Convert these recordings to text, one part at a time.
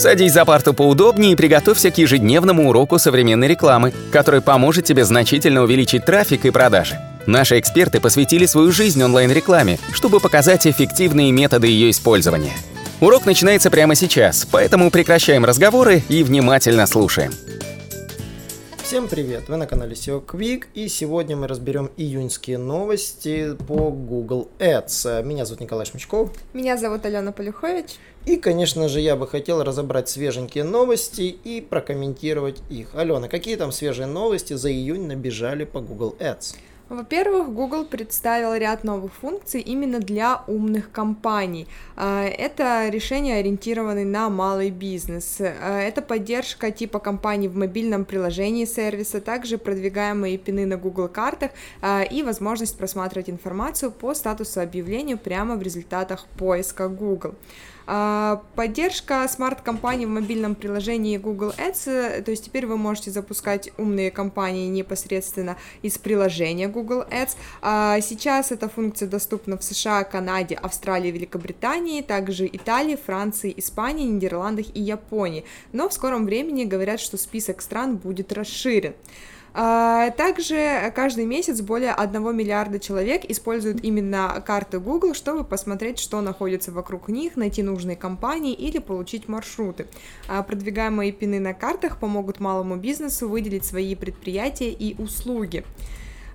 Садись за парту поудобнее и приготовься к ежедневному уроку современной рекламы, который поможет тебе значительно увеличить трафик и продажи. Наши эксперты посвятили свою жизнь онлайн-рекламе, чтобы показать эффективные методы ее использования. Урок начинается прямо сейчас, поэтому прекращаем разговоры и внимательно слушаем. Всем привет! Вы на канале SEO Quick и сегодня мы разберем июньские новости по Google Ads. Меня зовут Николай Шмичков. Меня зовут Алена Полюхович. И, конечно же, я бы хотел разобрать свеженькие новости и прокомментировать их. Алена, какие там свежие новости за июнь набежали по Google Ads? Во-первых, Google представил ряд новых функций именно для умных компаний. А, это решения, ориентированные на малый бизнес. А, это поддержка типа компаний в мобильном приложении сервиса, также продвигаемые пины на Google картах а, и возможность просматривать информацию по статусу объявления прямо в результатах поиска Google. А, поддержка смарт-компаний в мобильном приложении Google Ads, э, то есть теперь вы можете запускать умные компании непосредственно из приложения Google Ads. А, сейчас эта функция доступна в США, Канаде, Австралии, Великобритании, также Италии, Франции, Испании, Нидерландах и Японии. Но в скором времени говорят, что список стран будет расширен. А, также каждый месяц более 1 миллиарда человек используют именно карты Google, чтобы посмотреть, что находится вокруг них, найти нужные компании или получить маршруты. А, продвигаемые пины на картах помогут малому бизнесу выделить свои предприятия и услуги.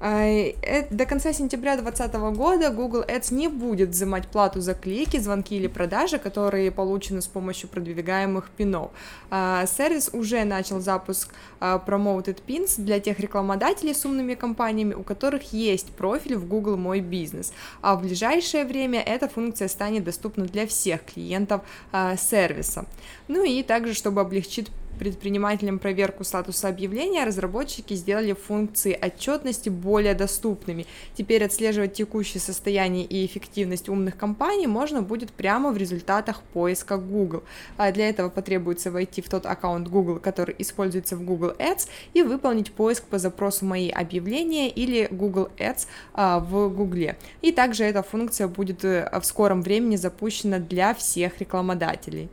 Э, до конца сентября 2020 года Google Ads не будет взимать плату за клики, звонки или продажи, которые получены с помощью продвигаемых пинов. Э, сервис уже начал запуск Promoted Pins для тех рекламодателей с умными компаниями, у которых есть профиль в Google Мой Бизнес. А в ближайшее время эта функция станет доступна для всех клиентов сервиса. Ну и также, чтобы облегчить предпринимателям проверку статуса объявления, разработчики сделали функции отчетности более доступными. Теперь отслеживать текущее состояние и эффективность умных компаний можно будет прямо в результатах поиска Google. А для этого потребуется войти в тот аккаунт Google, который используется в Google Ads, и выполнить поиск по запросу «Мои объявления» или Google Ads а, в Google. И также эта функция будет э, в скором времени запущена для всех рекламодателей.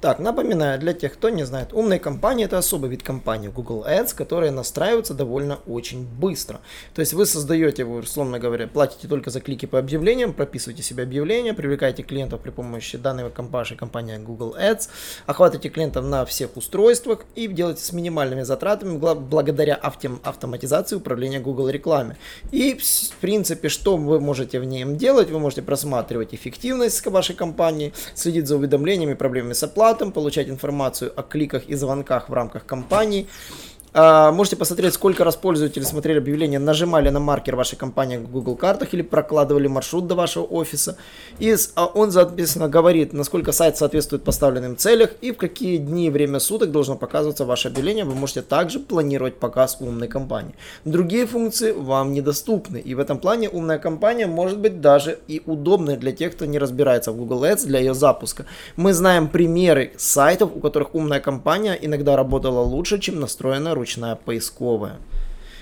Так, напоминаю, для тех, кто не знает, умные компании это особый вид компании Google Ads, которые настраиваются довольно очень быстро. То есть вы создаете, вы, условно говоря, платите только за клики по объявлениям, прописываете себе объявления, привлекаете клиентов при помощи данной компании, компании Google Ads, охватываете клиентов на всех устройствах и делаете с минимальными затратами благодаря автом, автоматизации управления Google рекламе. И в принципе, что вы можете в нем делать? Вы можете просматривать эффективность вашей компании, следить за уведомлениями, проблемами с оплатам, получать информацию о кликах и звонках в рамках кампании, а, можете посмотреть, сколько раз пользователи смотрели объявление, нажимали на маркер вашей компании в Google картах или прокладывали маршрут до вашего офиса. И а, он, соответственно, говорит, насколько сайт соответствует поставленным целям и в какие дни и время суток должно показываться ваше объявление. Вы можете также планировать показ умной компании. Другие функции вам недоступны. И в этом плане умная компания может быть даже и удобной для тех, кто не разбирается в Google Ads для ее запуска. Мы знаем примеры сайтов, у которых умная компания иногда работала лучше, чем настроенная ручная ручная поисковая.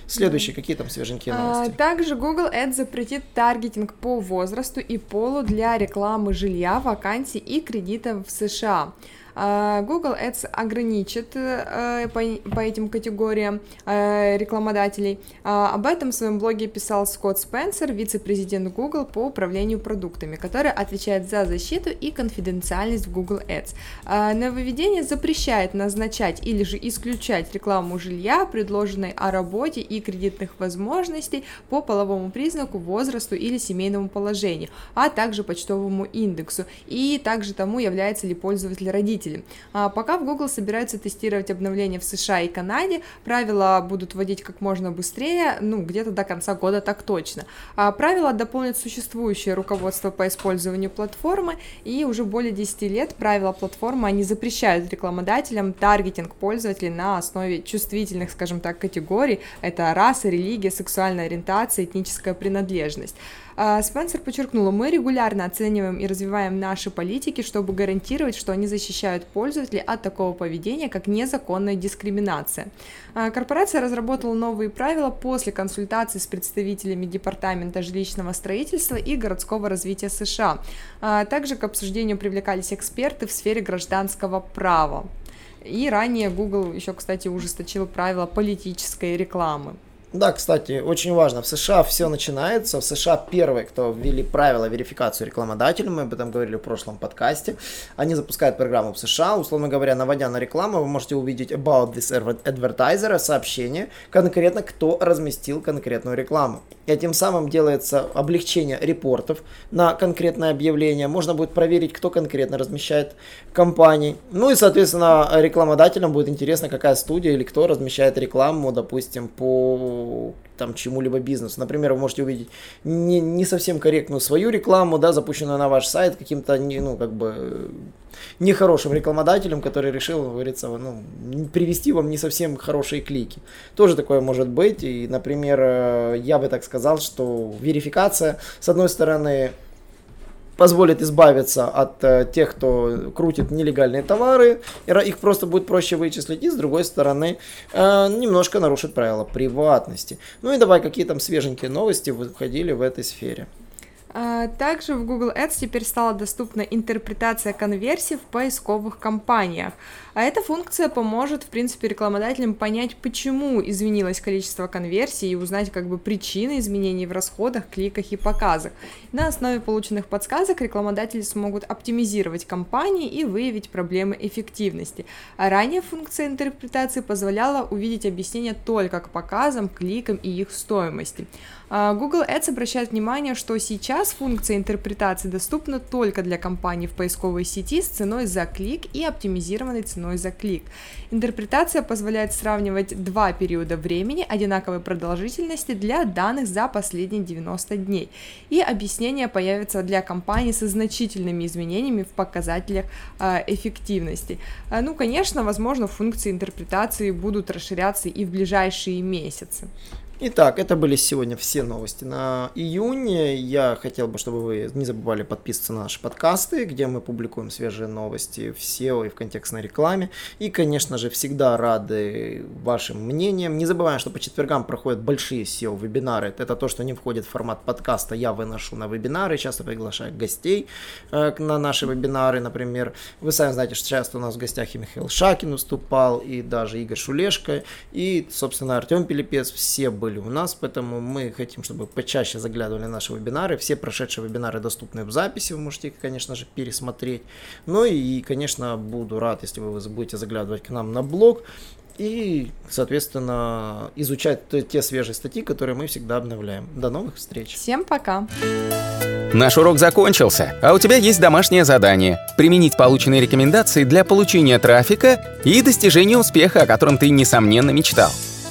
Следующие, какие там свеженькие а, новости? А, также Google Ads запретит таргетинг по возрасту и полу для рекламы жилья, вакансий и кредитов в США. А, Google Ads ограничит э, по этим категориям э, рекламодателей. А, об этом в своем блоге писал Скотт Спенсер, вице-президент Google по управлению продуктами, который отвечает за защиту и конфиденциальность в Google Ads. А, нововведение запрещает назначать или же исключать рекламу жилья, предложенной о работе и кредитных возможностей по половому признаку, возрасту или семейному положению, а также почтовому индексу, и также тому, является ли пользователь родителем потребителей. А пока в Google собираются тестировать обновления в США и Канаде, правила будут вводить как можно быстрее, ну, где-то до конца года так точно. А правила дополнят существующее руководство по использованию платформы, и уже более 10 лет правила платформы, они запрещают рекламодателям таргетинг пользователей на основе чувствительных, скажем так, категорий, это раса, религия, сексуальная ориентация, этническая принадлежность. А, Спенсер подчеркнула, мы регулярно оцениваем и развиваем наши политики, чтобы гарантировать, что они защищают пользователей от такого поведения, как незаконная дискриминация. А, корпорация разработала новые правила после консультаций с представителями Департамента жилищного строительства и городского развития США. А, также к обсуждению привлекались эксперты в сфере гражданского права. И ранее Google еще, кстати, ужесточил правила политической рекламы. Да, кстати, очень важно. В США все начинается. В США первые, кто ввели правила верификации рекламодателя, мы об этом говорили в прошлом подкасте. Они запускают программу в США. Условно говоря, наводя на рекламу, вы можете увидеть about this advertiser, сообщение, конкретно кто разместил конкретную рекламу. И тем самым делается облегчение репортов на конкретное объявление. Можно будет проверить, кто конкретно размещает компании. Ну и, соответственно, рекламодателям будет интересно, какая студия или кто размещает рекламу, допустим, по там чему-либо бизнесу. Например, вы можете увидеть не, не совсем корректную свою рекламу, да, запущенную на ваш сайт каким-то, не, ну, как бы нехорошим рекламодателем, который решил, говорится, ну, привести вам не совсем хорошие клики. Тоже такое может быть. И, например, э, я бы так сказал, что верификация, с одной стороны, позволит избавиться от э, тех, кто крутит нелегальные товары, их просто будет проще вычислить, и с другой стороны э, немножко нарушит правила приватности. Ну и давай, какие там свеженькие новости выходили в этой сфере. А, также в Google Ads теперь стала доступна интерпретация конверсий в поисковых кампаниях. А эта функция поможет, в принципе, рекламодателям понять, почему изменилось количество конверсий и узнать как бы причины изменений в расходах, кликах и показах. На основе полученных подсказок рекламодатели смогут оптимизировать кампании и выявить проблемы эффективности. А ранее функция интерпретации позволяла увидеть объяснение только к показам, кликам и их стоимости. А, Google Ads обращает внимание, что сейчас функция интерпретации доступна только для компаний в поисковой сети с ценой за клик и оптимизированной ценой за клик. Интерпретация позволяет сравнивать два периода времени одинаковой продолжительности для данных за последние 90 дней. И объяснение появится для компаний со значительными изменениями в показателях э, эффективности. Э, ну, конечно, возможно, функции интерпретации будут расширяться и в ближайшие месяцы. Итак, это были сегодня все новости на июнь. Я хотел бы, чтобы вы не забывали подписываться на наши подкасты, где мы публикуем свежие новости в SEO и в контекстной рекламе. И, конечно же, всегда рады вашим мнениям. Не забываем, что по четвергам проходят большие SEO-вебинары. Это то, что не входит в формат подкаста. Я выношу на вебинары, часто приглашаю гостей э, на наши вебинары. Например, вы сами знаете, что часто у нас в гостях и Михаил Шакин выступал, и даже Игорь Шулешко, и, собственно, Артем Пилипец. Все были у нас, поэтому мы хотим, чтобы почаще заглядывали наши вебинары. Все прошедшие вебинары доступны в записи, вы можете их, конечно же, пересмотреть. Ну и, конечно, буду рад, если вы будете заглядывать к нам на блог и, соответственно, изучать те свежие статьи, которые мы всегда обновляем. До новых встреч. Всем пока. Наш урок закончился, а у тебя есть домашнее задание – применить полученные рекомендации для получения трафика и достижения успеха, о котором ты, несомненно, мечтал.